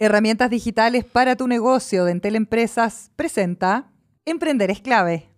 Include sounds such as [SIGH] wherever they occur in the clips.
Herramientas digitales para tu negocio de Entel Empresas presenta Emprender es clave.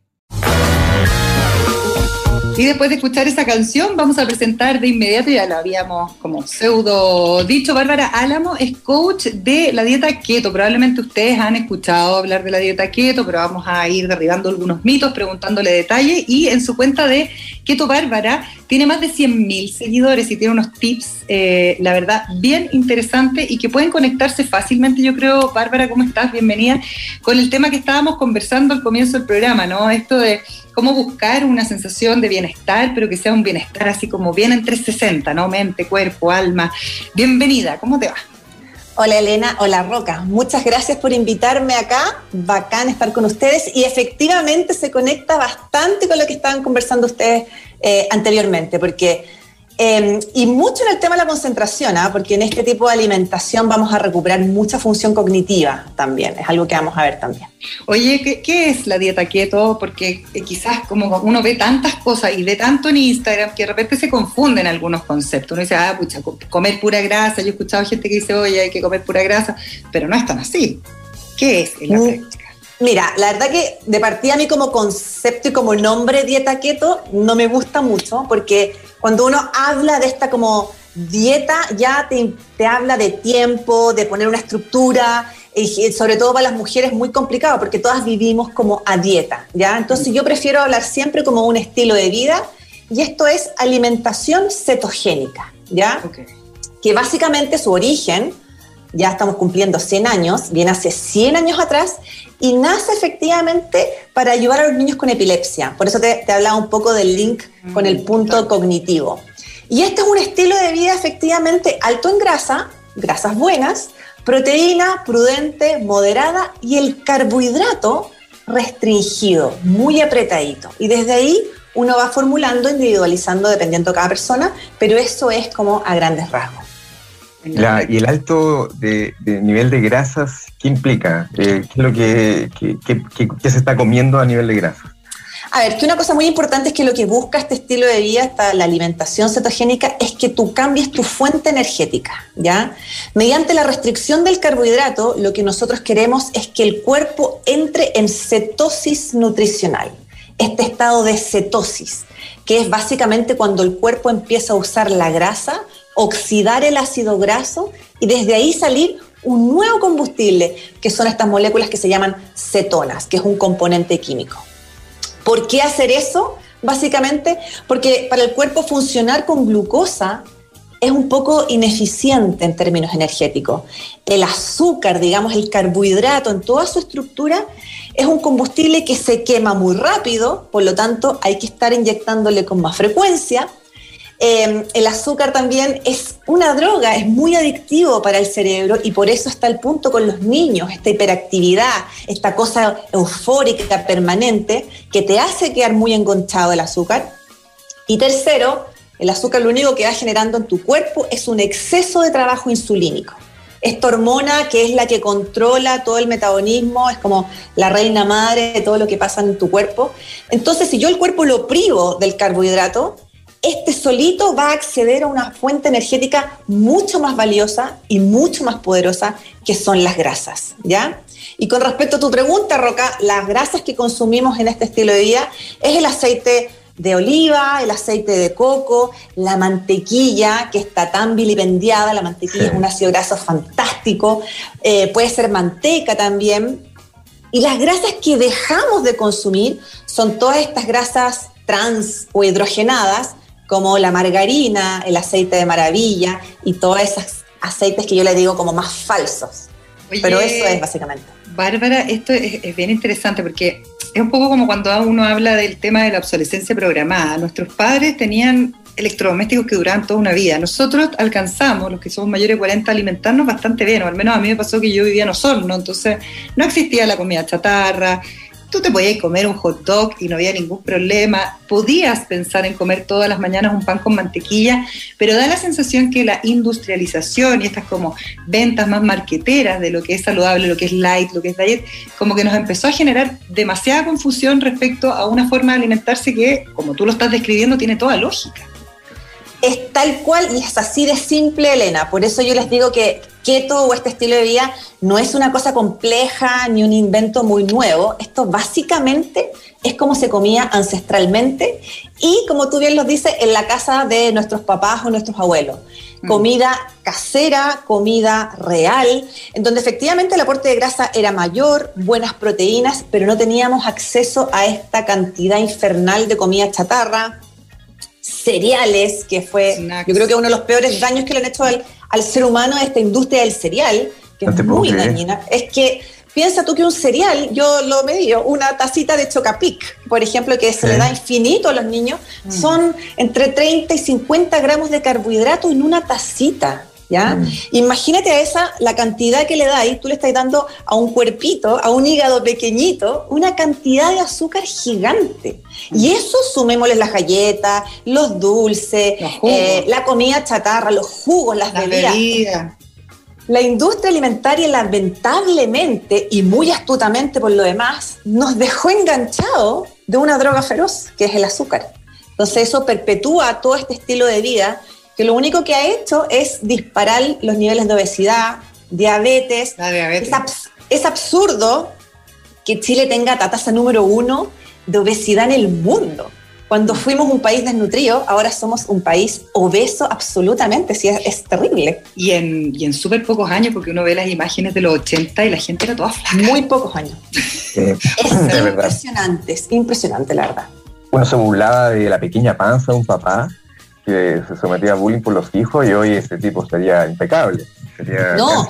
Y después de escuchar esa canción, vamos a presentar de inmediato, ya lo habíamos como pseudo dicho, Bárbara Álamo es coach de la dieta keto. Probablemente ustedes han escuchado hablar de la dieta keto, pero vamos a ir derribando algunos mitos, preguntándole detalles. Y en su cuenta de Keto Bárbara tiene más de 100.000 seguidores y tiene unos tips, eh, la verdad, bien interesantes y que pueden conectarse fácilmente. Yo creo, Bárbara, ¿cómo estás? Bienvenida. Con el tema que estábamos conversando al comienzo del programa, ¿no? Esto de cómo buscar una sensación de bienestar, pero que sea un bienestar así como bien en 360, ¿no? Mente, cuerpo, alma. Bienvenida, ¿cómo te va? Hola Elena, hola Roca. Muchas gracias por invitarme acá. Bacán estar con ustedes y efectivamente se conecta bastante con lo que estaban conversando ustedes eh, anteriormente, porque Em, y mucho en el tema de la concentración, ¿ah? porque en este tipo de alimentación vamos a recuperar mucha función cognitiva también, es algo que vamos a ver también. Oye, ¿qué, es la dieta keto? Porque eh, quizás como uno ve tantas cosas y ve tanto en Instagram que de repente se confunden algunos conceptos. Uno dice, ah, pucha, comer pura grasa. Yo he escuchado gente que dice, oye, hay que comer pura grasa, pero no es tan así. ¿Qué es la mm, Mira, la verdad que de partida a mí como concepto y como nombre dieta keto no me gusta mucho porque cuando uno habla de esta como dieta, ya te, habla de tiempo, de poner una estructura, y sobre todo para las mujeres muy complicado porque todas vivimos como a dieta, ¿ya? Entonces yo prefiero hablar siempre como un estilo de vida y esto es alimentación cetogénica, ¿ya? Que básicamente su origen, ya estamos cumpliendo 100 años, viene hace 100 años atrás y nace efectivamente para ayudar a los niños con epilepsia. Por eso te, hablaba un poco del link con el mm, punto cognitivo. Y este es un estilo de vida efectivamente alto en grasa, grasas buenas, proteína prudente, moderada y el carbohidrato restringido, muy apretadito. Y desde ahí uno va formulando, individualizando dependiendo de cada persona, pero eso es como a grandes rasgos y el alto de, nivel de grasas, ¿qué implica? Eh, ¿Qué es lo que, se está comiendo a nivel de grasas? A ver, que una cosa muy importante es que lo que busca este estilo de vida, esta, la alimentación cetogénica, es que tú cambies tu fuente energética, ¿ya? Mediante la restricción del carbohidrato, lo que nosotros queremos es que el cuerpo entre en cetosis nutricional, este estado de cetosis, que es básicamente cuando el cuerpo empieza a usar la grasa oxidar el ácido graso y desde ahí salir un nuevo combustible, que son estas moléculas que se llaman cetonas, que es un componente químico. ¿Por qué hacer eso? Básicamente porque para el cuerpo funcionar con glucosa es un poco ineficiente en términos energéticos. El azúcar, digamos, el carbohidrato en toda su estructura es un combustible que se quema muy rápido, por lo tanto hay que estar inyectándole con más frecuencia Em, el azúcar también es una droga, es muy adictivo para el cerebro y por eso está el punto con los niños, esta hiperactividad, esta cosa eufórica permanente que te hace quedar muy engonchado el azúcar. Y tercero, el azúcar lo único que va generando en tu cuerpo es un exceso de trabajo insulínico. Esta hormona que es la que controla todo el metabolismo, es como la reina madre de todo lo que pasa en tu cuerpo. Entonces, si yo el cuerpo lo privo del carbohidrato, este solito va a acceder a una fuente energética mucho más valiosa y mucho más poderosa que son las grasas, ¿ya? Y con respecto a tu pregunta, Roca, las grasas que consumimos en este estilo de vida es el aceite de oliva, el aceite de coco, la mantequilla, que está tan vilipendiada, la mantequilla es un ácido graso fantástico, eh, puede ser manteca también. Y las grasas que dejamos de consumir son todas estas grasas trans o hidrogenadas, como la margarina, el aceite de maravilla y todos esos aceites que yo le digo como más falsos. Pero eso es básicamente. Bárbara, esto es, bien interesante porque es un poco como cuando uno habla del tema de la obsolescencia programada. Nuestros padres tenían electrodomésticos que duraban toda una vida. Nosotros alcanzamos, los que somos mayores de 40, alimentarnos bastante bien, o al menos a mí me pasó que yo vivía en Osorno, entonces no existía la comida chatarra, tú te podías comer un hot dog y no había ningún problema, podías pensar en comer todas las mañanas un pan con mantequilla, pero da la sensación que la industrialización y estas como ventas más marqueteras de lo que es saludable, lo que es light, lo que es diet, como que nos empezó a generar demasiada confusión respecto a una forma de alimentarse que, como tú lo estás describiendo, tiene toda lógica. Es tal cual y es así de simple, Elena. Por eso yo les digo que keto o este estilo de vida no es una cosa compleja ni un invento muy nuevo. Esto básicamente es como se comía ancestralmente y como tú bien lo dices, en la casa de nuestros papás o nuestros abuelos. Mm. Comida casera, comida real, en donde efectivamente el aporte de grasa era mayor, buenas proteínas, pero no teníamos acceso a esta cantidad infernal de comida chatarra, cereales, que fue, yo creo que uno de los peores daños que le han hecho al, ser humano esta industria del cereal, que es muy dañina. Es que piensa tú que un cereal, yo lo medio, una tacita de chocapic, por ejemplo, que se le da infinito a los niños, mm. son entre 30 y 50 gramos de carbohidrato en una tacita. ¿Ya? Mm. Imagínate a esa la cantidad que le dais, tú le estás dando a un cuerpito, a un hígado pequeñito, una cantidad de azúcar gigante. Y mm. eso sumémosle las galletas, los dulces, eh, la comida chatarra, los jugos, las bebidas. La industria alimentaria lamentablemente y muy astutamente por lo demás nos dejó enganchado de una droga feroz, que es el azúcar. Entonces eso perpetúa todo este estilo de vida que lo único que ha hecho es disparar los niveles de obesidad, diabetes. Es, absurdo que Chile tenga la tasa número uno de obesidad en el mundo. Cuando fuimos un país desnutrido, ahora somos un país obeso absolutamente, sí, es, terrible. Y en, y en súper pocos años, porque uno ve las imágenes de los 80 y la gente era toda flaca. Muy pocos años. [LAUGHS] es impresionante, es impresionante, la verdad. Uno se burlaba de la pequeña panza de un papá que se sometía a bullying por los hijos y hoy este tipo sería impecable. no,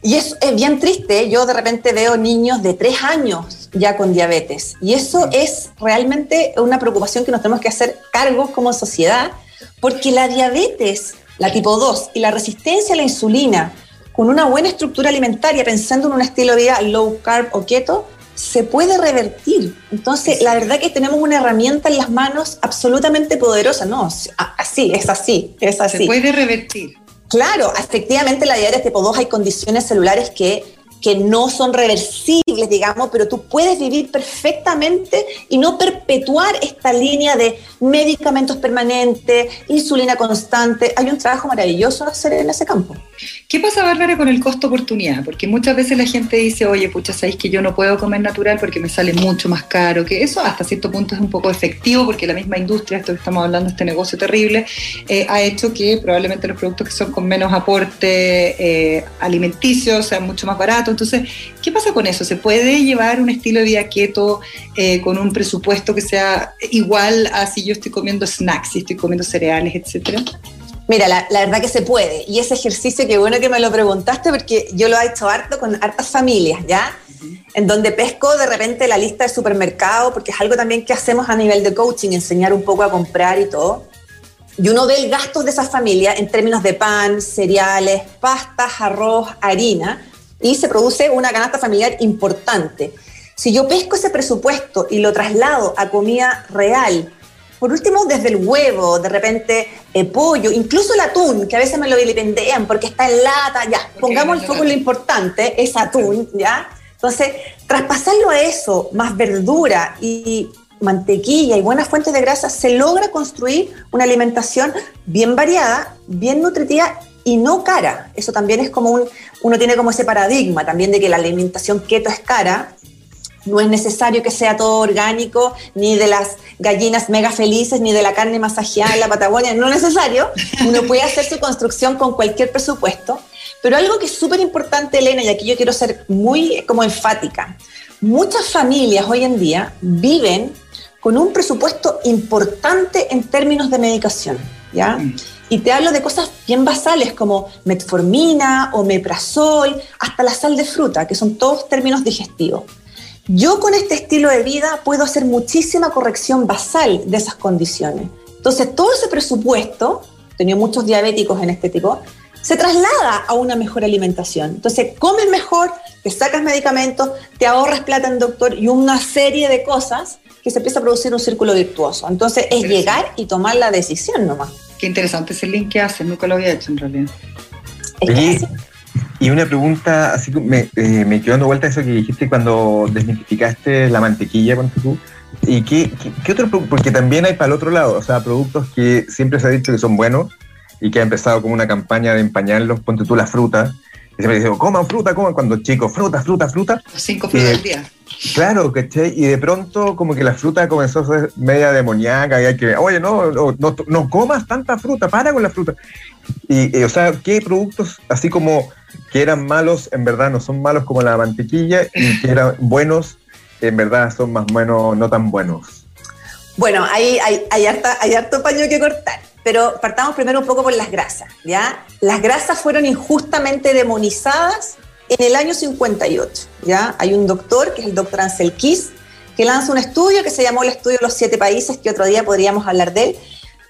y es, es, bien triste, yo de repente veo niños de tres años ya con diabetes y eso es realmente una preocupación que nos tenemos que hacer cargos como sociedad, porque la diabetes, la tipo 2 y la resistencia a la insulina, con una buena estructura alimentaria, pensando en un estilo de vida low carb o keto, se puede revertir. Entonces, la verdad que tenemos una herramienta en las manos absolutamente poderosa. No, así, es así, es así. Se puede revertir. Claro, efectivamente la diabetes tipo 2 hay condiciones celulares que que no son reversibles, digamos, pero tú puedes vivir perfectamente y no perpetuar esta línea de medicamentos permanentes, insulina constante. Hay un trabajo maravilloso hacer en ese campo. ¿Qué pasa, Bárbara, con el costo oportunidad? Porque muchas veces la gente dice, oye, pucha, sabéis que yo no puedo comer natural porque me sale mucho más caro, que eso hasta cierto punto es un poco efectivo porque la misma industria, esto que estamos hablando, este negocio terrible, eh, ha hecho que probablemente los productos que son con menos aporte eh, alimenticio sean mucho más baratos entonces, ¿qué pasa con eso? ¿Se puede llevar un estilo de vida keto eh, con un presupuesto que sea igual a si yo estoy comiendo snacks, si estoy comiendo cereales, etcétera? Mira, la, verdad que se puede. Y ese ejercicio, qué bueno que me lo preguntaste, porque yo lo he hecho harto con hartas familias, ¿ya? En donde pesco de repente la lista de supermercado, porque es algo también que hacemos a nivel de coaching, enseñar un poco a comprar y todo. Y uno ve el gasto de esas familias en términos de pan, cereales, pastas, arroz, harina, y se produce una canasta familiar importante. Si yo pesco ese presupuesto y lo traslado a comida real, por último, desde el huevo, de repente el eh, pollo, incluso el atún, que a veces me lo vilipendean porque está en lata, ya, pongamos el foco en lo importante, es atún, ¿ya? Entonces, traspasarlo a eso, más verdura y mantequilla y buenas fuentes de grasa, se logra construir una alimentación bien variada, bien nutritiva y no cara. Eso también es como un, uno tiene como ese paradigma también de que la alimentación keto es cara. No es necesario que sea todo orgánico, ni de las gallinas mega felices, ni de la carne masajeada en la Patagonia, no es necesario. Uno puede hacer su construcción con cualquier presupuesto. Pero algo que es súper importante, Elena, y aquí yo quiero ser muy como enfática. Muchas familias hoy en día viven con un presupuesto importante en términos de medicación, ¿ya? Mm. Y te hablo de cosas bien basales como metformina, o meprazol, hasta la sal de fruta, que son todos términos digestivos. Yo con este estilo de vida puedo hacer muchísima corrección basal de esas condiciones. Entonces, todo ese presupuesto, tenía muchos diabéticos en este tipo, se traslada a una mejor alimentación. Entonces, comes mejor, te sacas medicamentos, te ahorras plata en doctor y una serie de cosas que se empieza a producir un círculo virtuoso. Entonces, es llegar y tomar la decisión nomás. Qué interesante ese link que haces, nunca lo había hecho en realidad. y una pregunta, así que me, eh, me quedó dando vuelta eso que dijiste cuando desmitificaste la mantequilla, con tú. ¿Y qué, qué, otro? Porque también hay para el otro lado, o sea, productos que siempre se ha dicho que son buenos y que ha empezado como una campaña de empañarlos, ponte tú la fruta, Y siempre decimos, coman fruta, coman cuando chicos, fruta, fruta, fruta. Cinco frutas al día. Claro, ¿cachai? Y de pronto como que la fruta comenzó a ser media demoníaca y hay que, oye, no, no, no, comas tanta fruta, para con la fruta. Y, o sea, ¿qué productos así como que eran malos, en verdad no son malos como la mantequilla y que eran buenos, en verdad son más o menos no tan buenos? Bueno, hay, hay, hay, harta, hay harto paño que cortar, pero partamos primero un poco por las grasas, ¿ya? Las grasas fueron injustamente demonizadas en el año 58, ¿ya? Hay un doctor, que es el doctor Ansel Keys, que lanza un estudio que se llamó el estudio de los siete países, que otro día podríamos hablar de él,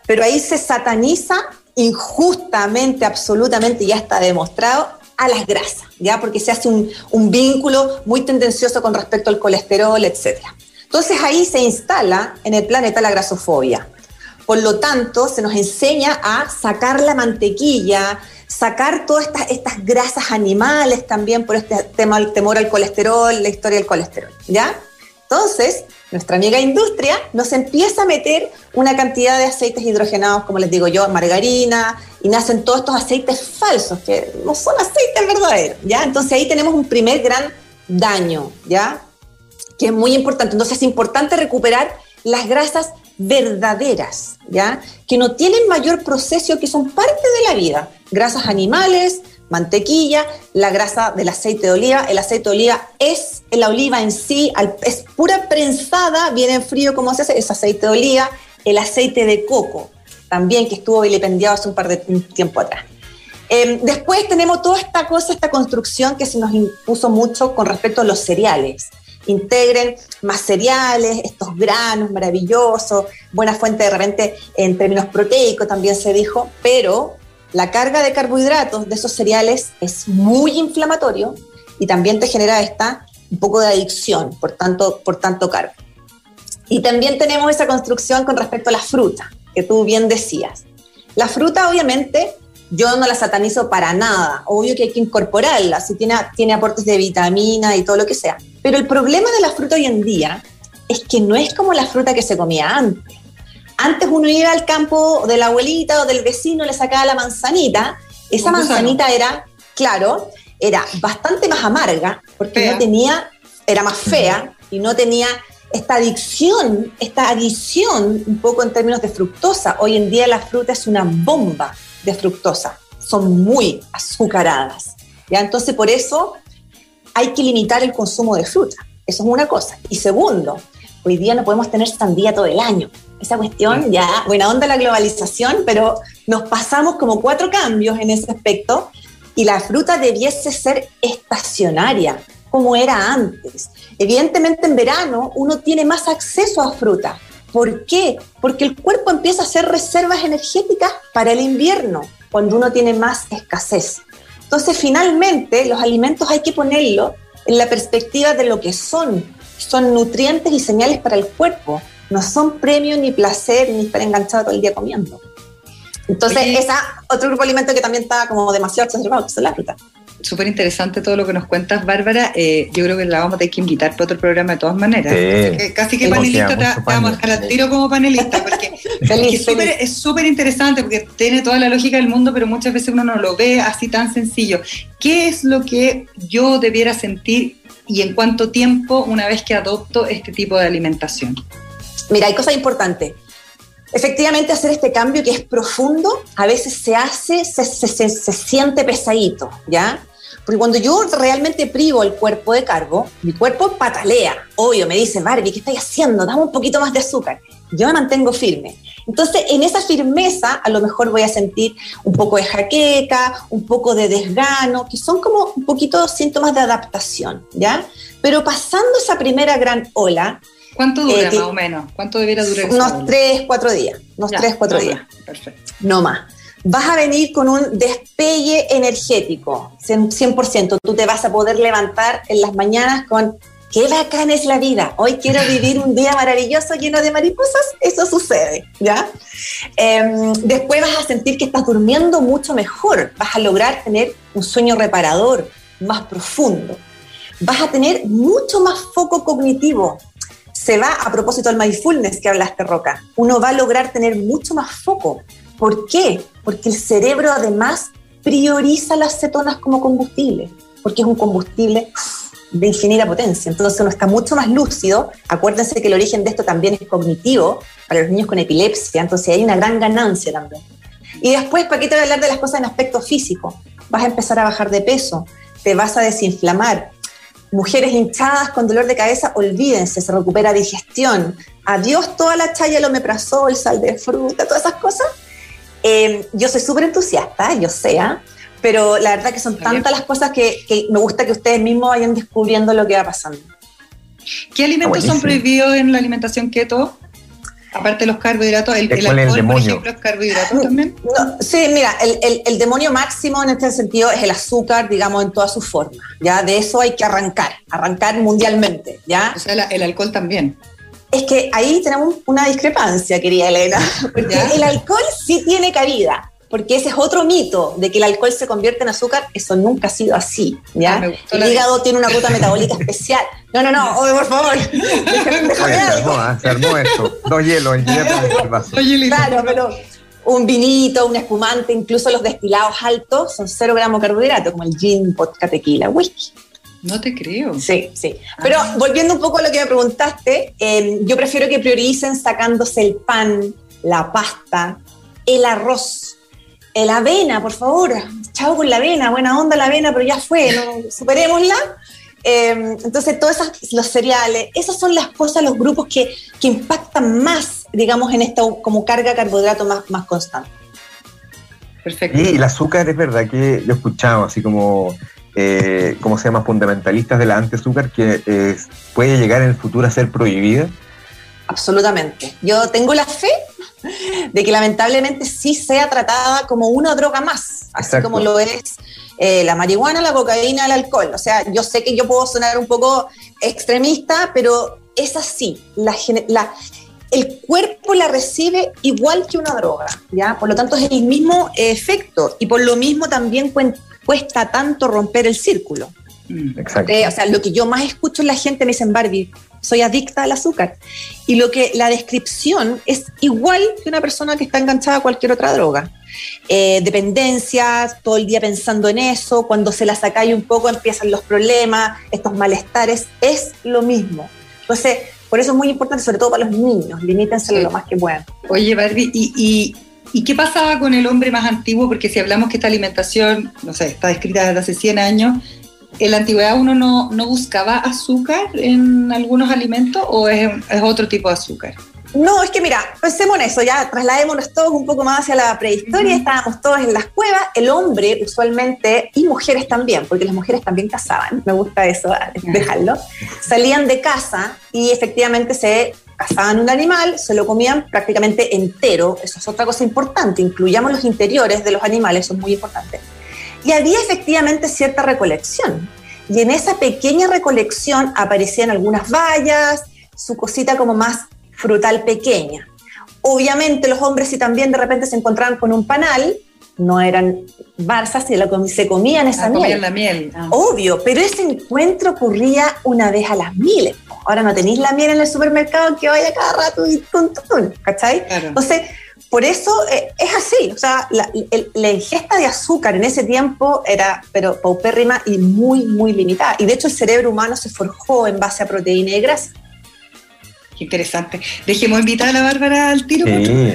pero ahí se sataniza injustamente, absolutamente, ya está demostrado, a las grasas, ¿ya? Porque se hace un, un vínculo muy tendencioso con respecto al colesterol, etc. Entonces ahí se instala en el planeta la grasofobia. Por lo tanto, se nos enseña a sacar la mantequilla, sacar todas estas, estas grasas animales también por este tema del temor al colesterol, la historia del colesterol, ¿ya? Entonces, nuestra amiga industria nos empieza a meter una cantidad de aceites hidrogenados, como les digo yo, margarina, y nacen todos estos aceites falsos, que no son aceites verdaderos, ¿ya? Entonces ahí tenemos un primer gran daño, ¿ya? Que es muy importante. Entonces es importante recuperar las grasas verdaderas, ¿ya? Que no tienen mayor proceso, que son parte de la vida. Grasas animales, mantequilla, la grasa del aceite de oliva. El aceite de oliva es la oliva en sí, es pura prensada, viene en frío como se hace, es aceite de oliva. El aceite de coco, también que estuvo vilipendiado hace un par de tiempo atrás. Em, después tenemos toda esta cosa, esta construcción que se nos impuso mucho con respecto a los cereales integren más cereales, estos granos maravillosos, buena fuente de repente en términos proteicos también se dijo, pero la carga de carbohidratos de esos cereales es muy inflamatorio y también te genera esta un poco de adicción por tanto, por tanto carbo. Y también tenemos esa construcción con respecto a la fruta, que tú bien decías. La fruta obviamente yo no la satanizo para nada. Obvio que hay que incorporarla, si tiene, tiene aportes de vitamina y todo lo que sea. Pero el problema de la fruta hoy en día es que no es como la fruta que se comía antes. Antes uno iba al campo de la abuelita o del vecino, le sacaba la manzanita. Esa manzanita era, claro, era bastante más amarga porque no tenía, era más fea y no tenía esta adicción, esta adición un poco en términos de fructosa. Hoy en día la fruta es una bomba de fructosa, son muy azucaradas. ¿ya? Entonces, por eso hay que limitar el consumo de fruta. Eso es una cosa. Y segundo, hoy día no podemos tener sandía todo el año. Esa cuestión ya, buena onda la globalización, pero nos pasamos como cuatro cambios en ese aspecto y la fruta debiese ser estacionaria, como era antes. Evidentemente en verano uno tiene más acceso a fruta, ¿Por qué? Porque el cuerpo empieza a hacer reservas energéticas para el invierno, cuando uno tiene más escasez. Entonces, finalmente, los alimentos hay que ponerlos en la perspectiva de lo que son. Son nutrientes y señales para el cuerpo. No son premio ni placer ni estar enganchado todo el día comiendo. Entonces, esa otro grupo de alimentos que también está como demasiado exacerbado, que son la fruta súper interesante todo lo que nos cuentas, Bárbara. Eh, yo creo que la vamos a tener que invitar para otro programa de todas maneras. casi que panelista te, vamos a dejar al tiro como panelista, porque [LAUGHS] es súper interesante, porque tiene toda la lógica del mundo, pero muchas veces uno no lo ve así tan sencillo. ¿Qué es lo que yo debiera sentir y en cuánto tiempo una vez que adopto este tipo de alimentación? Mira, hay cosas importantes. Efectivamente, hacer este cambio que es profundo, a veces se hace, se, se, se, siente pesadito, ¿ya? Porque cuando yo realmente privo el cuerpo de carbo, mi cuerpo patalea. Obvio, me dice, Barbie, ¿qué estás haciendo? Dame un poquito más de azúcar. Yo me mantengo firme. Entonces, en esa firmeza, a lo mejor voy a sentir un poco de jaqueca, un poco de desgano, que son como un poquito síntomas de adaptación, ¿ya? Pero pasando esa primera gran ola, ¿Cuánto dura eh, más o menos? ¿Cuánto debiera durar? Unos tres, cuatro días. Unos tres, cuatro días. Perfecto. No más. Vas a venir con un despegue energético, 100%. Tú te vas a poder levantar en las mañanas con qué bacán es la vida. Hoy quiero vivir un día maravilloso lleno de mariposas. Eso sucede, ¿ya? Em, después vas a sentir que estás durmiendo mucho mejor. Vas a lograr tener un sueño reparador, más profundo. Vas a tener mucho más foco cognitivo se va a propósito del mindfulness que hablaste, Roca. Uno va a lograr tener mucho más foco. ¿Por qué? Porque el cerebro además prioriza las cetonas como combustible, porque es un combustible de infinita potencia. Entonces uno está mucho más lúcido. Acuérdense que el origen de esto también es cognitivo para los niños con epilepsia, entonces hay una gran ganancia también. Y después, ¿para qué te voy a hablar de las cosas en aspecto físico? Vas a empezar a bajar de peso, te vas a desinflamar. Mujeres hinchadas con dolor de cabeza, olvídense, se recupera digestión. Adiós toda la chaya, el omeprazol, sal de fruta, todas esas cosas. Eh, yo soy súper entusiasta, yo sé, ¿ah? pero la verdad que son tantas las cosas que, me gusta que ustedes mismos vayan descubriendo lo que va pasando. ¿Qué alimentos son prohibidos en la alimentación keto? Aparte de los carbohidratos, el, el alcohol, por ejemplo, es carbohidratos también. sí, mira, el, demonio máximo en este sentido es el azúcar, digamos, en toda su forma. Ya de eso hay que arrancar, arrancar mundialmente, ¿ya? O sea, el alcohol también. Es que ahí tenemos una discrepancia, querida Elena, [LAUGHS] porque el alcohol sí tiene cabida, porque ese es otro mito de que el alcohol se convierte en azúcar, eso nunca ha sido así, ¿ya? Ah, el hígado tiene una ruta metabólica especial. No, no, no, por favor. [LAUGHS] Déjame, se, armó, ¿ah? se armó esto. Dos hielos el vaso. Claro, pero un vinito, un espumante, incluso los destilados altos son cero gramos de carbohidratos, como el gin, vodka, tequila, whisky. No te creo. Sí, sí. Pero ah. volviendo un poco a lo que me preguntaste, em, yo prefiero que prioricen sacándose el pan, la pasta, el arroz, la avena, por favor, chao con la avena, buena onda la avena, pero ya fue, ¿no? superémosla. Em, entonces, todos los cereales, esas son las cosas, los grupos que, que impactan más, digamos, en esta como carga carbohidrato más, más constante. Perfecto. Y el azúcar es verdad que yo he escuchado así como, eh, ¿cómo se llama? Fundamentalistas de la antiazúcar que puede llegar en el futuro a ser prohibida. Absolutamente. Yo tengo la fe [LAUGHS] de que lamentablemente sí sea tratada como una droga más, así como lo es eh, la marihuana, la cocaína, el alcohol. O sea, yo sé que yo puedo sonar un poco extremista, pero es así. La, el cuerpo la recibe igual que una droga, ¿ya? Por lo tanto, es el mismo efecto y por lo mismo también cuesta tanto romper el círculo. Mm. Exacto. Eh, o sea, lo que yo más escucho en la gente me dicen, Barbie, soy adicta al azúcar. Y lo que la descripción es igual que una persona que está enganchada a cualquier otra droga. Eh, dependencias, todo el día pensando en eso, cuando se la sacáis un poco empiezan los problemas, estos malestares, es lo mismo. Entonces, por eso es muy importante, sobre todo para los niños, limítense lo más que puedan. Oye, Barbie, y, y, qué pasaba con el hombre más antiguo? Porque si hablamos que esta alimentación, no sé, está descrita desde hace 100 años, ¿En la antigüedad uno no, buscaba azúcar en algunos alimentos o es, otro tipo de azúcar? No, es que mira, pensemos en eso, ya trasladémonos todos un poco más hacia la prehistoria, estábamos todos en las cuevas, el hombre usualmente, y mujeres también, porque las mujeres también cazaban, me gusta eso, dejarlo, salían de casa y efectivamente se cazaban un animal, se lo comían prácticamente entero, eso es otra cosa importante, incluyamos los interiores de los animales, eso es muy importante y había efectivamente cierta recolección. Y en esa pequeña recolección aparecían algunas bayas, su cosita como más frutal pequeña. Obviamente los hombres si también de repente se encontraban con un panal, no eran barzas, se comían esa ah, miel. la miel. Ah. Obvio, pero ese encuentro ocurría una vez a las miles. Ahora no tenéis la miel en el supermercado que vaya cada rato y tun, ¿cachai? Entonces, por eso eh, es así, o sea, la, ingesta de azúcar en ese tiempo era pero paupérrima y muy, muy limitada. Y de hecho el cerebro humano se forjó en base a proteína y grasa. Qué interesante. Dejemos invitar a la Bárbara al tiro sí,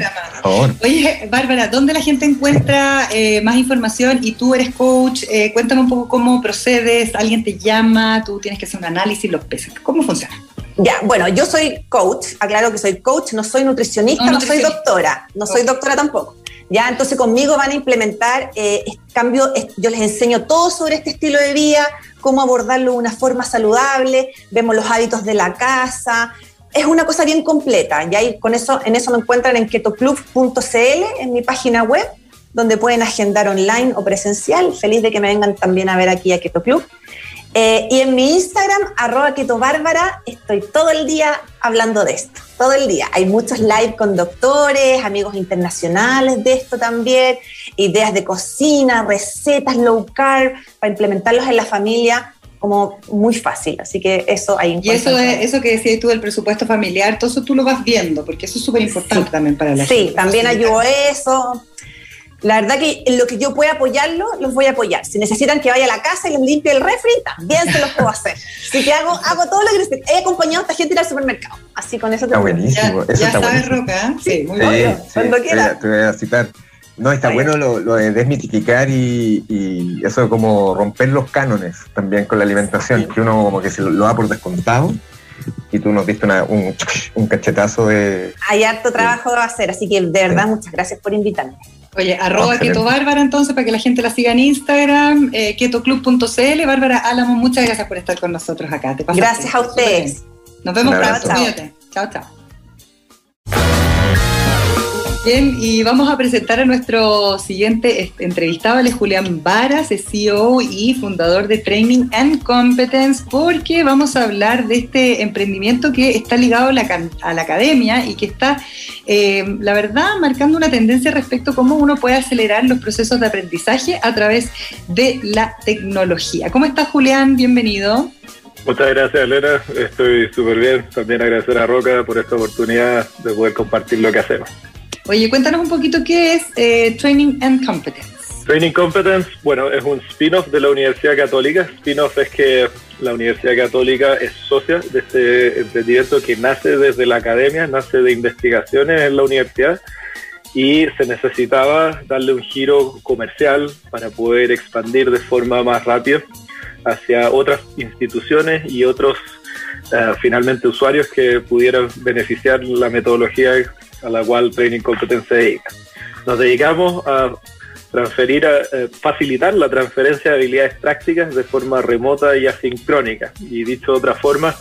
Oye, Bárbara, ¿dónde la gente encuentra eh, más información? Y tú eres coach, eh, cuéntame un poco cómo procedes, alguien te llama, tú tienes que hacer un análisis, los pesos. ¿Cómo funciona? Ya, bueno, yo soy coach, aclaro que soy coach, no soy nutricionista, no, soy doctora, no soy doctora tampoco. Ya, entonces conmigo van a implementar eh, cambio, yo les enseño todo sobre este estilo de vida, cómo abordarlo de una forma saludable, vemos los hábitos de la casa, es una cosa bien completa, y ahí con eso, en eso me encuentran en ketoclub.cl, en mi página web, donde pueden agendar online o presencial. Feliz de que me vengan también a ver aquí a Keto Club. Eh, y en mi Instagram, arroba Bárbara, estoy todo el día hablando de esto, todo el día. Hay muchos live con doctores, amigos internacionales de esto también, ideas de cocina, recetas low carb para implementarlos en la familia como muy fácil. Así que eso hay Y eso, eso que decías tú del presupuesto familiar, todo eso tú lo vas viendo, porque eso es súper importante también para la gente. Sí, también ayudó eso la verdad que en lo que yo pueda apoyarlo, los voy a apoyar. Si necesitan que vaya a la casa y les limpie el refri, también se los puedo hacer. Así que hago, hago todo lo que necesito. He acompañado a esta gente ir al supermercado. Así con eso te Está buenísimo. Ya, eso ya está sabes, buenísimo. Roca, ¿eh? Sí, muy Sí, bueno. sí, Cuando te voy a- quiera. Te voy a citar. No, está bueno lo, lo de desmitificar y, y eso como romper los cánones también con la alimentación, Sí. que uno como que se lo, lo da por descontado y tú nos diste una- un, un cachetazo de... Hay harto trabajo a hacer, así que de verdad muchas gracias por invitarme. Oye, arroba. Keto Bárbara entonces para que la gente la siga en Instagram, eh, ketoclub.cl. Bárbara Álamo, muchas gracias por estar con nosotros acá. Te Gracias a ustedes. Nos vemos pronto. Chao, chao. Bien, y vamos a presentar a nuestro siguiente entrevistado, Julián Varas, es CEO y fundador de Training and Competence, porque vamos a hablar de este emprendimiento que está ligado a la, a la academia y que está, eh, la verdad, marcando una tendencia respecto a cómo uno puede acelerar los procesos de aprendizaje a través de la tecnología. ¿Cómo estás, Julián? Bienvenido. Muchas gracias, Elena. Estoy súper bien. También agradecer a Roca por esta oportunidad de poder compartir lo que hacemos. Oye, cuéntanos un poquito qué es eh, Training and Competence. Training Competence, bueno, es un spin-off de la Universidad Católica. Spin-off es que la Universidad Católica es socia de este emprendimiento que nace desde la academia, nace de investigaciones en la universidad y se necesitaba darle un giro comercial para poder expandir de forma más rápida hacia otras instituciones y otros eh, finalmente usuarios que pudieran beneficiar la metodología a la cual Training Competence se dedica. Nos dedicamos a transferir, a, eh, facilitar la transferencia de habilidades prácticas de forma remota y asincrónica. Y dicho de otra forma,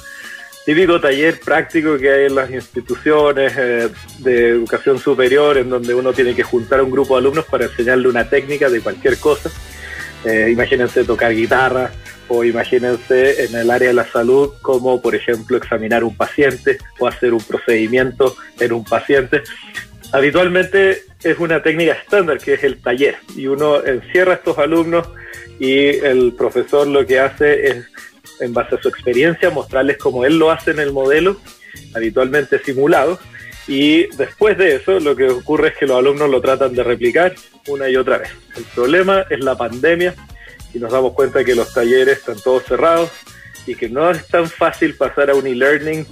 típico taller práctico que hay en las instituciones eh, de educación superior, en donde uno tiene que juntar a un grupo de alumnos para enseñarle una técnica de cualquier cosa. Eh, imagínense tocar guitarra o imagínense en el área de la salud como por ejemplo examinar un paciente o hacer un procedimiento en un paciente. Habitualmente es una técnica estándar que es el taller y uno encierra a estos alumnos y el profesor lo que hace es en base a su experiencia mostrarles cómo él lo hace en el modelo, habitualmente simulado, y después de eso lo que ocurre es que los alumnos lo tratan de replicar una y otra vez. El problema es la pandemia y nos damos cuenta que los talleres están todos cerrados y que no es tan fácil pasar a un e-learning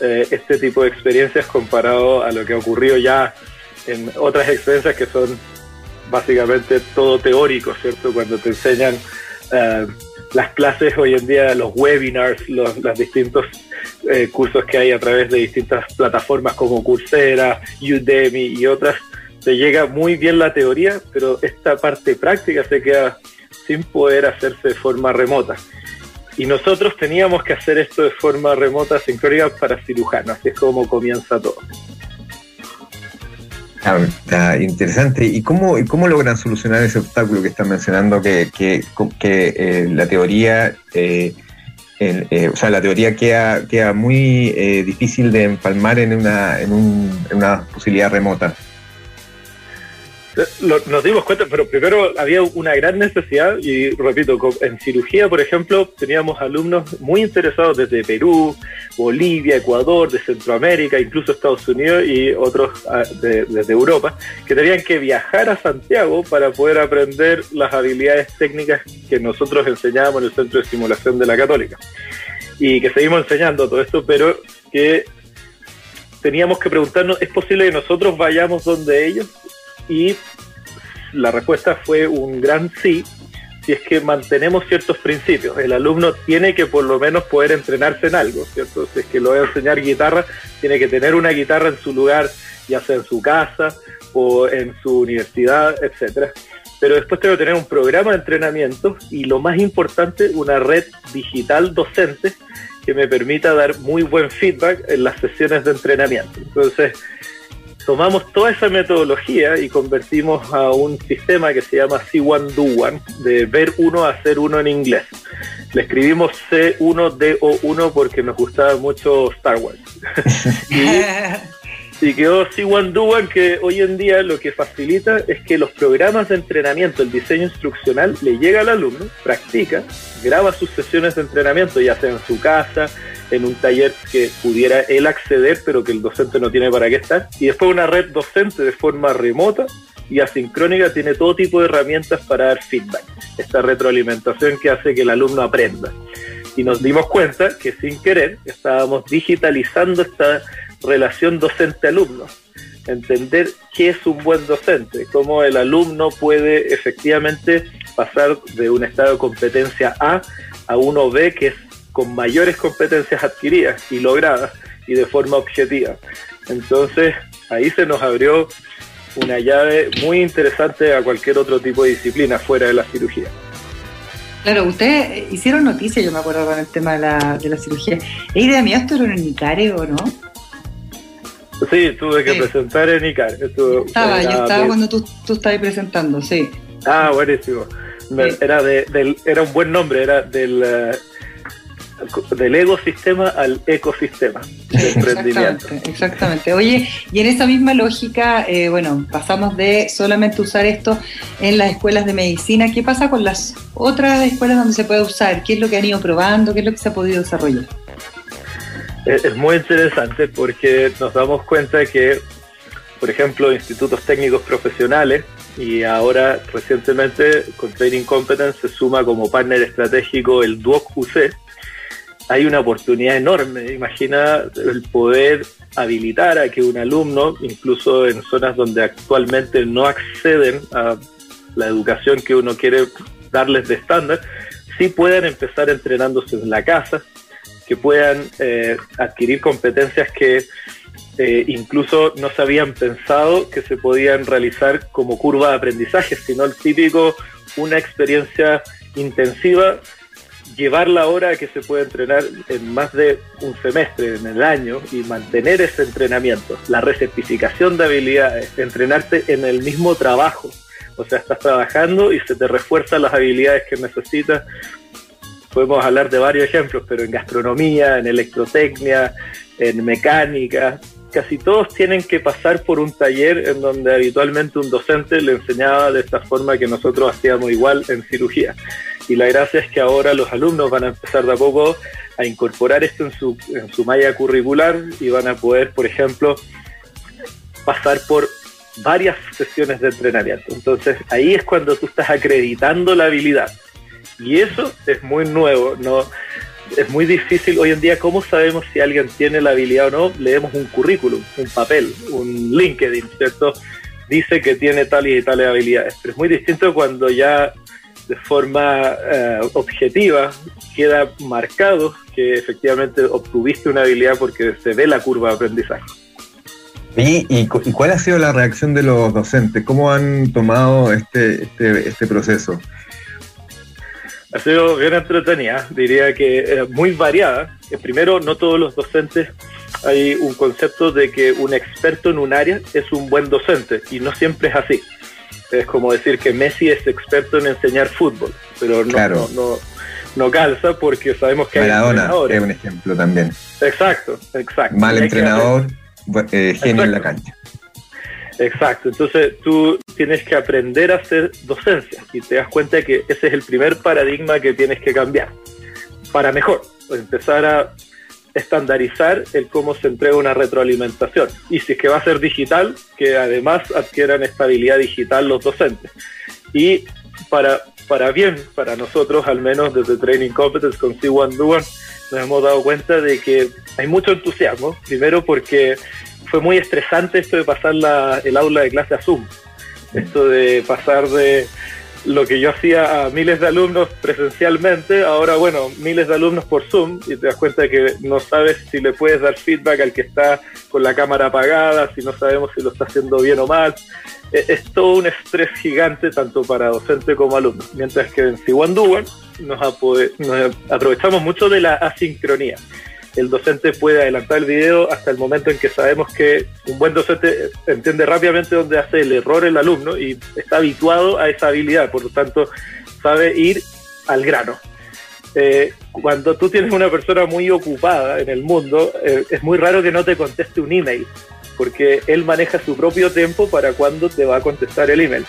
eh, este tipo de experiencias comparado a lo que ha ocurrido ya en otras experiencias que son básicamente todo teórico, ¿cierto? Cuando te enseñan eh, las clases hoy en día, los webinars, los, distintos eh, cursos que hay a través de distintas plataformas como Coursera, Udemy y otras, te llega muy bien la teoría, pero esta parte práctica se queda sin poder hacerse de forma remota. Y nosotros teníamos que hacer esto de forma remota, sincrónica para cirujanos, es como comienza todo. Ah, está interesante. ¿Y cómo, cómo logran solucionar ese obstáculo que están mencionando que, que, eh, la teoría, eh, eh, o sea, la teoría queda, queda muy difícil de empalmar en una, en, un, en una posibilidad remota? Lo- nos dimos cuenta, pero primero había una gran necesidad y repito, en cirugía, por ejemplo, teníamos alumnos muy interesados desde Perú, Bolivia, Ecuador, de Centroamérica, incluso Estados Unidos y otros ah, de- desde Europa, que tenían que viajar a Santiago para poder aprender las habilidades técnicas que nosotros enseñábamos en el Centro de Simulación de la Católica. Y que seguimos enseñando todo esto, pero que teníamos que preguntarnos, ¿es posible que nosotros vayamos donde ellos? Y la respuesta fue un gran sí, si es que mantenemos ciertos principios. El alumno tiene que por lo menos poder entrenarse en algo, ¿cierto? Si es que lo voy a enseñar guitarra, tiene que tener una guitarra en su lugar, ya sea en su casa o en su universidad, etcétera. Pero después tengo que tener un programa de entrenamiento y lo más importante, una red digital docente que me permita dar muy buen feedback en las sesiones de entrenamiento. Entonces, tomamos toda esa metodología y convertimos a un sistema que se llama C1 Do One, de ver uno a hacer uno en inglés. Le escribimos C1DO1 porque nos gustaba mucho Star Wars. [LAUGHS] y, y quedó C1 Do One que hoy en día lo que facilita es que los programas de entrenamiento, el diseño instruccional, le llega al alumno, practica, graba sus sesiones de entrenamiento, ya sea en su casa, en un taller que pudiera él acceder, pero que el docente no tiene para qué estar, y después una red docente de forma remota y asincrónica tiene todo tipo de herramientas para dar feedback, esta retroalimentación que hace que el alumno aprenda. Y nos dimos cuenta que sin querer estábamos digitalizando esta relación docente-alumno. Entender qué es un buen docente, cómo el alumno puede efectivamente pasar de un estado de competencia A a uno B que es con mayores competencias adquiridas y logradas y de forma objetiva. Entonces ahí se nos abrió una llave muy interesante a cualquier otro tipo de disciplina fuera de la cirugía. Claro, ustedes hicieron noticias, yo me acuerdo con el tema de la, de la cirugía. ¿Es idea mía esto era en ICARE o no? Sí, tuve que presentar en ICAR. estaba, yo estaba cuando tú, tú estabas presentando, sí. Ah, buenísimo. Era, de, del, era un buen nombre, era del, eh, del ecosistema al ecosistema de emprendimiento. Exactamente, exactamente. Oye, y en esa misma lógica, eh, bueno, pasamos de solamente usar esto en las escuelas de medicina. ¿Qué pasa con las otras escuelas donde se puede usar? ¿Qué es lo que han ido probando? ¿Qué es lo que se ha podido desarrollar? es muy interesante porque nos damos cuenta que, por ejemplo, institutos técnicos profesionales y ahora recientemente con Training Competence se suma como partner estratégico el DUOC UC, hay una oportunidad enorme. Imagina el poder habilitar a que un alumno, incluso en zonas donde actualmente no acceden a la educación que uno quiere darles de estándar, sí puedan empezar entrenándose en la casa, que puedan eh, adquirir competencias que eh, incluso no se habían pensado que se podían realizar como curva de aprendizaje, sino el típico, una experiencia intensiva, llevarla ahora a que se pueda entrenar en más de un semestre en el año y mantener ese entrenamiento, la recertificación de habilidades, entrenarte en el mismo trabajo. O sea, estás trabajando y se te refuerzan las habilidades que necesitas podemos hablar de varios ejemplos, pero en gastronomía, en electrotecnia, en mecánica, casi todos tienen que pasar por un taller en donde habitualmente un docente le enseñaba de esta forma que nosotros hacíamos igual en cirugía. Y la gracia es que ahora los alumnos van a empezar de a poco a incorporar esto en su, en su malla curricular y van a poder, por ejemplo, pasar por varias sesiones de entrenamiento. Entonces ahí es cuando tú estás acreditando la habilidad. Y eso es muy nuevo, no es muy difícil hoy en día cómo sabemos si alguien tiene la habilidad o no. Leemos un currículum, un papel, un LinkedIn, ¿cierto? Dice que tiene tales y tales habilidades, pero es muy distinto cuando ya de forma eh, objetiva queda marcado que efectivamente obtuviste una habilidad porque se ve la curva de aprendizaje. ¿Y, y, cuál ha sido la reacción de los docentes? ¿Cómo han tomado este, este, este proceso? Ha sido bien entretenida, diría que eh, muy variada. Eh, primero, no todos los docentes hay un concepto de que un experto en un área es un buen docente y no siempre es así. Es como decir que Messi es experto en enseñar fútbol, pero no, no, no, calza porque sabemos que Maradona es un ejemplo también. Exacto, exacto. Mal entrenador, eh, genio en la cancha. Exacto, entonces tú tienes que aprender a hacer docencia y te das cuenta que ese es el primer paradigma que tienes que cambiar para mejor, empezar a estandarizar el cómo se entrega una retroalimentación. Y si es que va a ser digital, que además adquieran estabilidad digital los docentes. Y para, para bien, para nosotros, al menos desde Training Competence con C1 Do nos hemos dado cuenta de que hay mucho entusiasmo. Primero porque fue muy estresante esto de pasar la, el aula de clase a Zoom. Esto de pasar de lo que yo hacía a miles de alumnos presencialmente, ahora bueno, miles de alumnos por Zoom y te das cuenta de que no sabes si le puedes dar feedback al que está con la cámara apagada, si no sabemos si lo está haciendo bien o mal. E, es, todo un estrés gigante tanto para docente como alumno, mientras que en Siwanduan nos, nos aprovechamos mucho de la asincronía el docente puede adelantar el video hasta el momento en que sabemos que un buen docente entiende rápidamente dónde hace el error el alumno y está habituado a esa habilidad, por lo tanto sabe ir al grano. Eh, cuando tú tienes una persona muy ocupada en el mundo, eh, es muy raro que no te conteste un email, porque él maneja su propio tiempo para cuándo te va a contestar el email.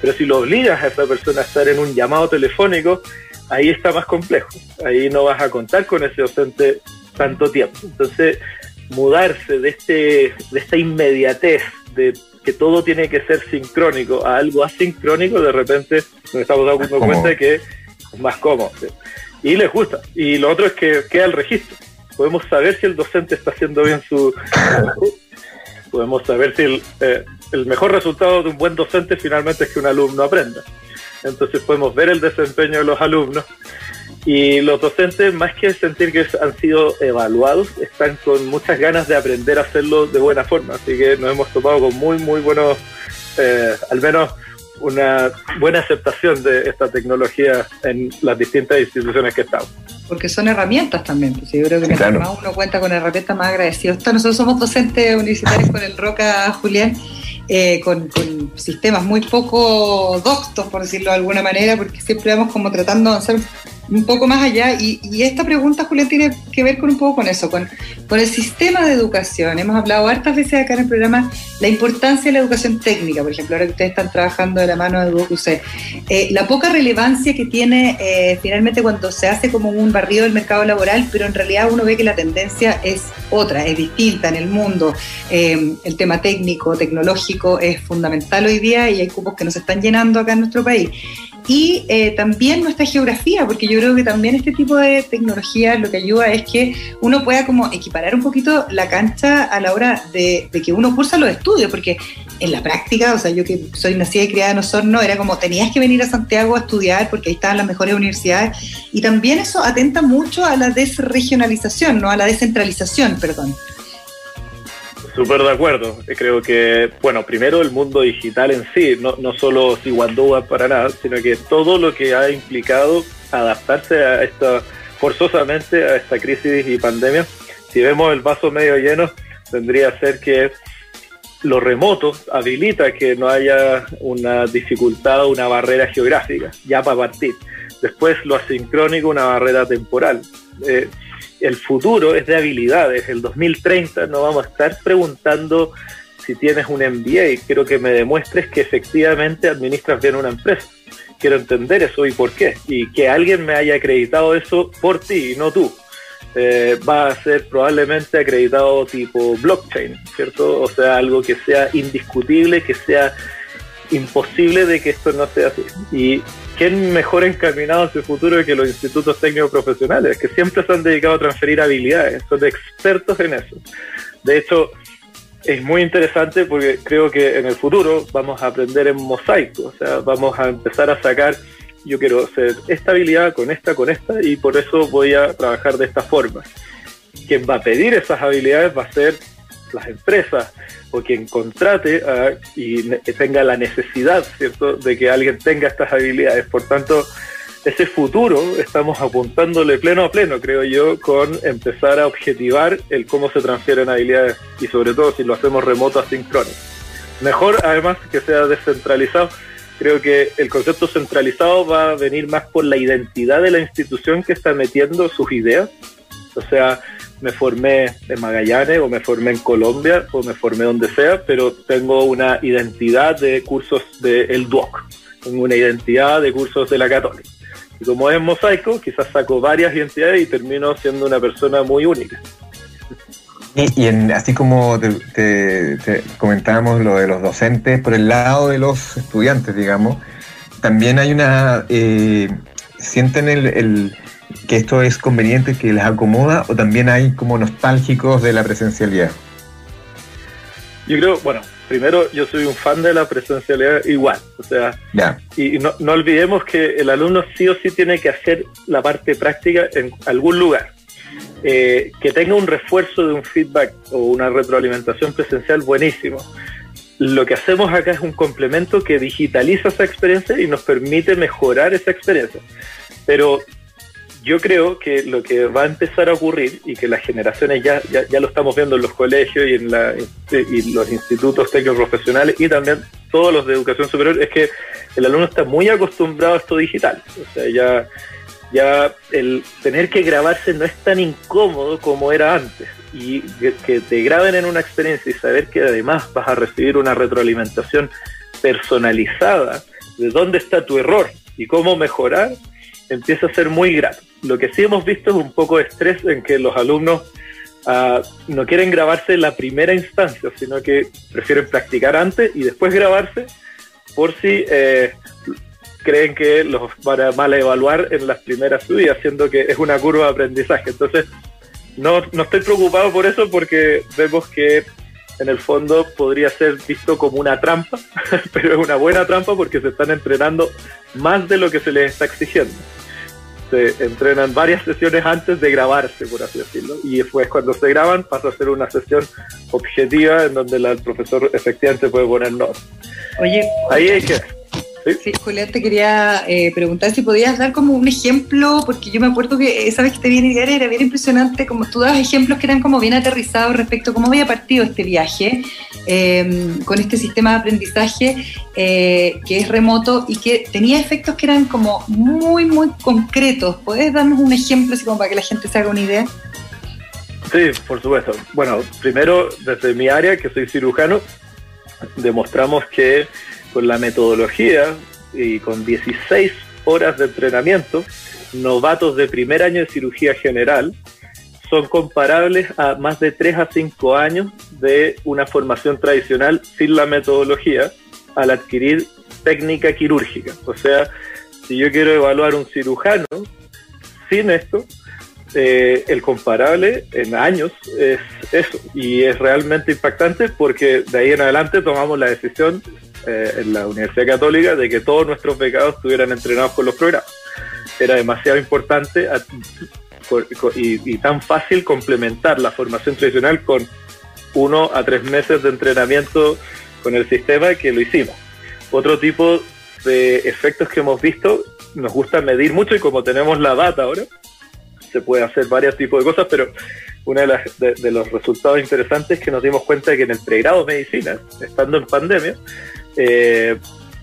Pero si lo obligas a esa persona a estar en un llamado telefónico, ahí está más complejo. Ahí no vas a contar con ese docente tanto tiempo. Entonces, mudarse de, este, de esta inmediatez de que todo tiene que ser sincrónico a algo asincrónico, de repente nos estamos dando cuenta de que es más cómodo. Y les gusta. Y lo otro es que queda el registro. Podemos saber si el docente está haciendo bien su... Podemos saber si el, eh, el mejor resultado de un buen docente finalmente es que un alumno aprenda. Entonces podemos ver el desempeño de los alumnos y los docentes, más que sentir que han sido evaluados, están con muchas ganas de aprender a hacerlo de buena forma. Así que nos hemos topado con muy, muy buenos, eh, al menos una buena aceptación de esta tecnología en las distintas instituciones que estamos. Porque son herramientas también. Pues yo creo que mientras más uno cuenta con herramientas más agradecidos. Nosotros somos docentes universitarios con el ROCA, Julián, eh, con, sistemas muy poco doctos, por decirlo de alguna manera, porque siempre vamos como tratando de avanzar un poco más allá. Y, esta pregunta, Julián, tiene que ver con un poco con eso, con, el sistema de educación. Hemos hablado hartas veces acá en el programa la importancia de la educación técnica, por ejemplo, ahora que ustedes están trabajando de la mano de DuoQC. Eh, la poca relevancia que tiene eh, finalmente cuando se hace como un barrido del mercado laboral, pero en realidad uno ve que la tendencia es otra, es distinta en el mundo. Eh, el tema técnico, tecnológico es fundamental hoy día y hay cupos que nos están llenando acá en nuestro país y eh, también nuestra geografía, porque yo creo que también este tipo de tecnología lo que ayuda es que uno pueda como equiparar un poquito la cancha a la hora de, que uno cursa los estudios, porque en la práctica, o sea, yo que soy nacida y criada en Osorno, era como tenías que venir a Santiago a estudiar porque ahí estaban las mejores universidades, y también eso atenta mucho a la desregionalización, no a la descentralización, perdón. Súper de acuerdo. Creo que, bueno, primero el mundo digital en sí, no, no solo Siguandúa para nada, sino que todo lo que ha implicado adaptarse a esta, forzosamente a esta crisis y pandemia. Si vemos el vaso medio lleno, tendría que ser que lo remoto habilita que no haya una dificultad o una barrera geográfica, ya para partir. Después lo asincrónico, una barrera temporal. Eh, el futuro es de habilidades. El 2030 no vamos a estar preguntando si tienes un MBA. Quiero que me demuestres que efectivamente administras bien una empresa. Quiero entender eso y por qué. Y que alguien me haya acreditado eso por ti y no tú. Eh, va a ser probablemente acreditado tipo blockchain, ¿cierto? O sea, algo que sea indiscutible, que sea imposible de que esto no sea así. Y ¿quién mejor encaminado hacia el futuro que los institutos técnicos profesionales, que siempre se han dedicado a transferir habilidades, son expertos en eso. De hecho, es muy interesante porque creo que en el futuro vamos a aprender en mosaico, o sea, vamos a empezar a sacar, yo quiero hacer esta habilidad con esta, con esta, y por eso voy a trabajar de esta forma. Quien va a pedir esas habilidades va a ser las empresas, o quien contrate ah, y tenga la necesidad, ¿cierto?, de que alguien tenga estas habilidades. Por tanto, ese futuro estamos apuntándole pleno a pleno, creo yo, con empezar a objetivar el cómo se transfieren habilidades y sobre todo si lo hacemos remoto asincrónico. Mejor, además, que sea descentralizado. Creo que el concepto centralizado va a venir más por la identidad de la institución que está metiendo sus ideas. O sea, me formé en Magallanes o me formé en Colombia o me formé donde sea, pero tengo una identidad de cursos del el DUOC, tengo una identidad de cursos de la Católica. Y como es mosaico, quizás saco varias identidades y termino siendo una persona muy única. Y, así como te, comentábamos lo de los docentes, por el lado de los estudiantes, digamos, también hay una... Eh, sienten el que esto es conveniente, que les acomoda, o también hay como nostálgicos de la presencialidad? Yo creo, bueno, primero yo soy un fan de la presencialidad igual, o sea, y no, no, olvidemos que el alumno sí o sí tiene que hacer la parte práctica en algún lugar. Eh, que tenga un refuerzo de un feedback o una retroalimentación presencial buenísimo. Lo que hacemos acá es un complemento que digitaliza esa experiencia y nos permite mejorar esa experiencia. Pero yo creo que lo que va a empezar a ocurrir y que las generaciones ya, ya, lo estamos viendo en los colegios y en la, y los institutos técnicos profesionales y también todos los de educación superior es que el alumno está muy acostumbrado a esto digital. O sea, ya, ya el tener que grabarse no es tan incómodo como era antes. Y que te graben en una experiencia y saber que además vas a recibir una retroalimentación personalizada de dónde está tu error y cómo mejorar, empieza a ser muy grato. Lo que sí hemos visto es un poco de estrés en que los alumnos no quieren grabarse en la primera instancia, sino que prefieren practicar antes y después grabarse por si eh, creen que los van a mal evaluar en las primeras subidas, siendo que es una curva de aprendizaje. Entonces, no, no estoy preocupado por eso porque vemos que en el fondo podría ser visto como una trampa, [LAUGHS] pero es una buena trampa porque se están entrenando más de lo que se les está exigiendo. Se entrenan varias sesiones antes de grabarse, por así decirlo, y después cuando se graban pasa a ser una sesión objetiva en donde el profesor efectivamente puede poner notas. Oye, ahí hay que Sí, Julián, te quería eh, preguntar si podías dar como un ejemplo, porque yo me acuerdo que esa vez que te vi en era bien impresionante, como tú dabas ejemplos que eran como bien aterrizados respecto a cómo había partido este viaje em, con este sistema de aprendizaje eh, que es remoto y que tenía efectos que eran como muy, muy concretos. ¿Puedes darnos un ejemplo así como para que la gente se haga una idea? Sí, por supuesto. Bueno, primero, desde mi área, que soy cirujano, demostramos que con la metodología y con 16 horas de entrenamiento, novatos de primer año de cirugía general son comparables a más de 3 a 5 años de una formación tradicional sin la metodología al adquirir técnica quirúrgica. O sea, si yo quiero evaluar un cirujano sin esto, eh, el comparable en años es eso. Y es realmente impactante porque de ahí en adelante tomamos la decisión eh, en la Universidad Católica de que todos nuestros becados estuvieran entrenados con los programas. Era demasiado importante y, tan fácil complementar la formación tradicional con uno a tres meses de entrenamiento con el sistema que lo hicimos. Otro tipo de efectos que hemos visto, nos gusta medir mucho y como tenemos la data ahora, se puede hacer varios tipos de cosas, pero uno de, de, los resultados interesantes es que nos dimos cuenta de que en el pregrado de medicina, estando en pandemia, eh,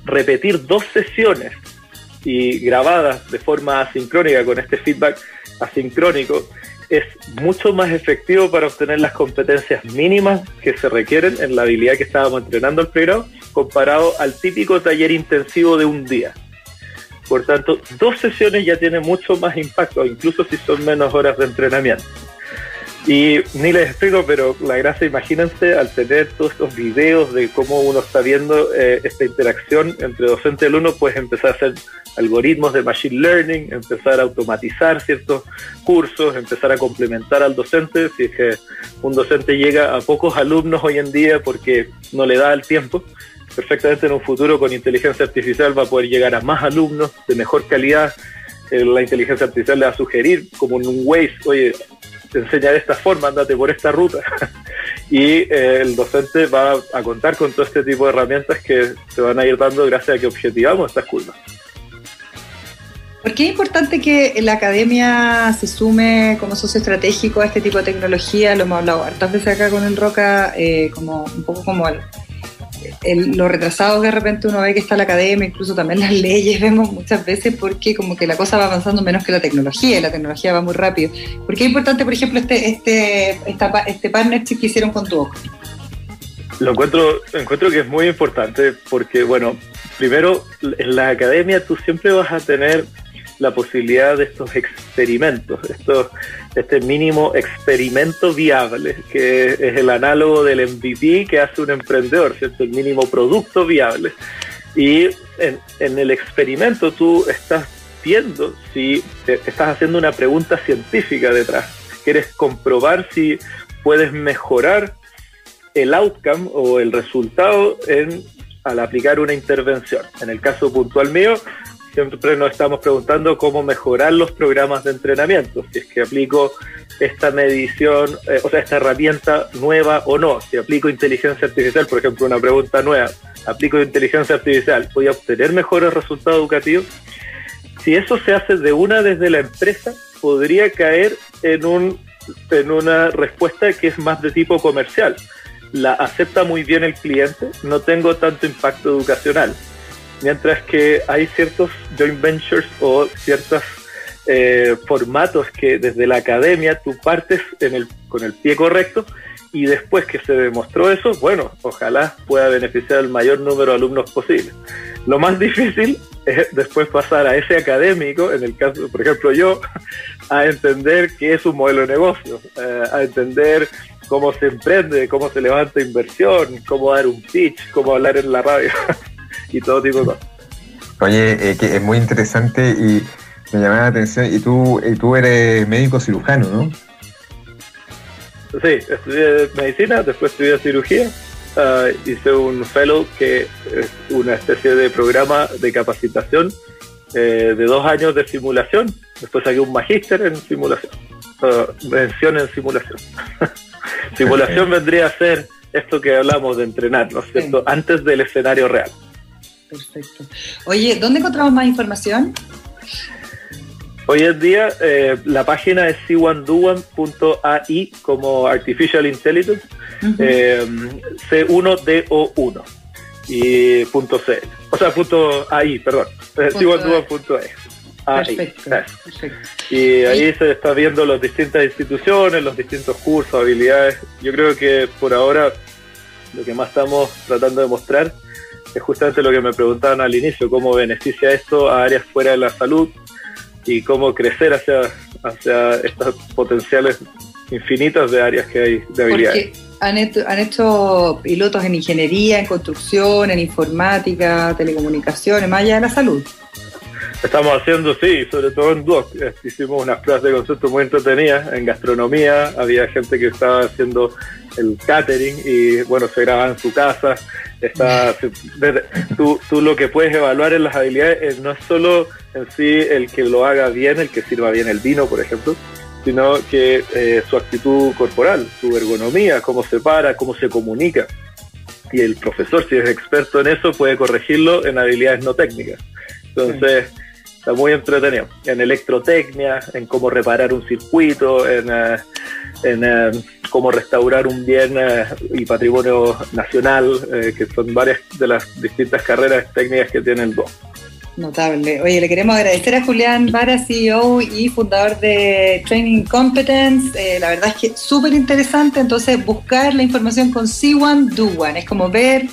repetir dos sesiones y grabadas de forma asincrónica con este feedback asincrónico es mucho más efectivo para obtener las competencias mínimas que se requieren en la habilidad que estábamos entrenando al pregrado comparado al típico taller intensivo de un día. Por tanto, dos sesiones ya tienen mucho más impacto, incluso si son menos horas de entrenamiento. Y ni les explico, pero la gracia, imagínense, al tener todos estos videos de cómo uno está viendo eh, esta interacción entre docente y alumno, pues empezar a hacer algoritmos de machine learning, empezar a automatizar ciertos cursos, empezar a complementar al docente. Si es que un docente llega a pocos alumnos hoy en día porque no le da el tiempo, perfectamente en un futuro con inteligencia artificial va a poder llegar a más alumnos de mejor calidad. Eh, la inteligencia artificial le va a sugerir, como en un Waze, oye, te enseña de esta forma, andate por esta ruta. [LAUGHS] y eh, el docente va a contar con todo este tipo de herramientas que se van a ir dando gracias a que objetivamos estas curvas. ¿Por qué es importante que la academia se sume como socio estratégico a este tipo de tecnología? Lo hemos hablado hartas veces acá con el Roca, eh, como un poco como el, lo retrasado que de repente uno ve que está la academia, incluso también las [LAUGHS] leyes, vemos muchas veces porque como que la cosa va avanzando menos que la tecnología, y la tecnología va muy rápido. ¿Por qué es importante, por ejemplo, este, este, este partnership que hicieron con tu Lo encuentro, encuentro que es muy importante porque, bueno, primero, en la academia tú siempre vas a tener la posibilidad de estos experimentos, estos, este mínimo experimento viable, que es el análogo del MVP que hace un emprendedor, ¿cierto? El mínimo producto viable. Y en, en el experimento tú estás viendo si estás haciendo una pregunta científica detrás. Quieres comprobar si puedes mejorar el outcome o el resultado en, al aplicar una intervención. En el caso puntual mío, siempre nos estamos preguntando cómo mejorar los programas de entrenamiento, si es que aplico esta medición, eh, o sea, esta herramienta nueva o no, si aplico inteligencia artificial, por ejemplo, una pregunta nueva, aplico inteligencia artificial, ¿voy a obtener mejores resultados educativos? Si eso se hace de una desde la empresa, podría caer en, un, en una respuesta que es más de tipo comercial. La acepta muy bien el cliente, no tengo tanto impacto educacional mientras que hay ciertos joint ventures o ciertos eh, formatos que desde la academia tú partes en el, con el pie correcto y después que se demostró eso, bueno, ojalá pueda beneficiar al mayor número de alumnos posible. Lo más difícil es después pasar a ese académico, en el caso, por ejemplo, yo, a entender qué es un modelo de negocio, eh, a entender cómo se emprende, cómo se levanta inversión, cómo dar un pitch, cómo hablar en la radio [LAUGHS] [LAUGHS] y todo tipo de cosas. Oye, eh, que es muy interesante y me llamaba la atención. Y tú, y tú eres médico cirujano, ¿no? Sí, estudié medicina, después estudié cirugía. Ah, hice un fellow que es una especie de programa de capacitación eh, de dos años de simulación. Después saqué un magíster en simulación. Uh, mención en simulación. [LAUGHS] simulación [LAUGHS] vendría a ser esto que hablamos de entrenar, ¿no es cierto? Antes del escenario real. Perfecto. Oye, ¿dónde encontramos más información? Hoy en día eh, la página es c1duan.ai como Artificial Intelligence, eh, C1DO1 y punto .cl. O sea, punto AI, perdón. Eh, c1duan.ai. Perfecto, Y ahí se está viendo las distintas instituciones, los distintos cursos, habilidades. Yo creo que por ahora lo que más estamos tratando de mostrar es justamente lo que me preguntaban al inicio, cómo beneficia esto a áreas fuera de la salud, y cómo crecer hacia, hacia estas potenciales infinitas de áreas que hay de habilidades. Han hecho, han hecho pilotos en ingeniería, en construcción, en informática, telecomunicaciones, más allá de la salud. Estamos haciendo, sí, sobre todo en Duoc. Hicimos unas pruebas de concepto muy entretenidas. En gastronomía había gente que estaba haciendo el catering y, bueno, se grababa en su casa. Está, tú, tú lo que puedes evaluar en las habilidades no es solo en sí el que lo haga bien, el que sirva bien el vino, por ejemplo, sino que eh, su actitud corporal, su ergonomía, cómo se para, cómo se comunica. Y el profesor, si es experto en eso, puede corregirlo en habilidades no técnicas. Entonces, está muy entretenido. En electrotecnia, en cómo reparar un circuito, en, eh, en eh, cómo restaurar un bien eh, y patrimonio nacional, que son varias de las distintas carreras técnicas que tiene el DO. Notable. Oye, le queremos agradecer a Julián Vara, CEO y fundador de Training Competence. la verdad es que súper interesante. Entonces, buscar la información con C1 Do One. Es como ver,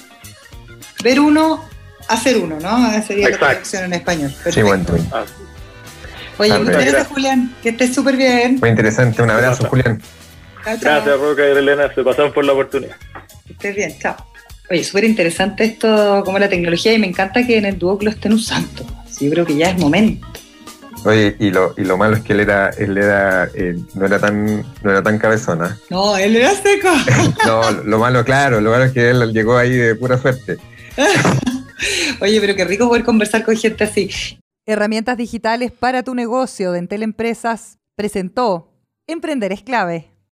ver uno hacer uno, ¿no? Esa sería la traducción en español. Sí, bueno. Oye, muchas gracias, Julián. Que estés súper bien. Muy interesante. Un abrazo, Julián. Gracias, Roca y Elena. Se pasaron por la oportunidad. Que estés bien. Chao. Oye, súper interesante esto, como la tecnología, y me encanta que en el Duoc lo estén usando. Sí, yo creo que ya es momento. Oye, y lo, y lo malo es que él era, él era, eh, no era tan, no era tan cabezona. No, él era seco. [LAUGHS] no, lo malo, claro, lo malo es que él llegó ahí de pura suerte. [LAUGHS] [LAUGHS] Oye, pero qué rico poder conversar con gente así. Herramientas digitales para tu negocio de Entel Empresas presentó Emprender es clave.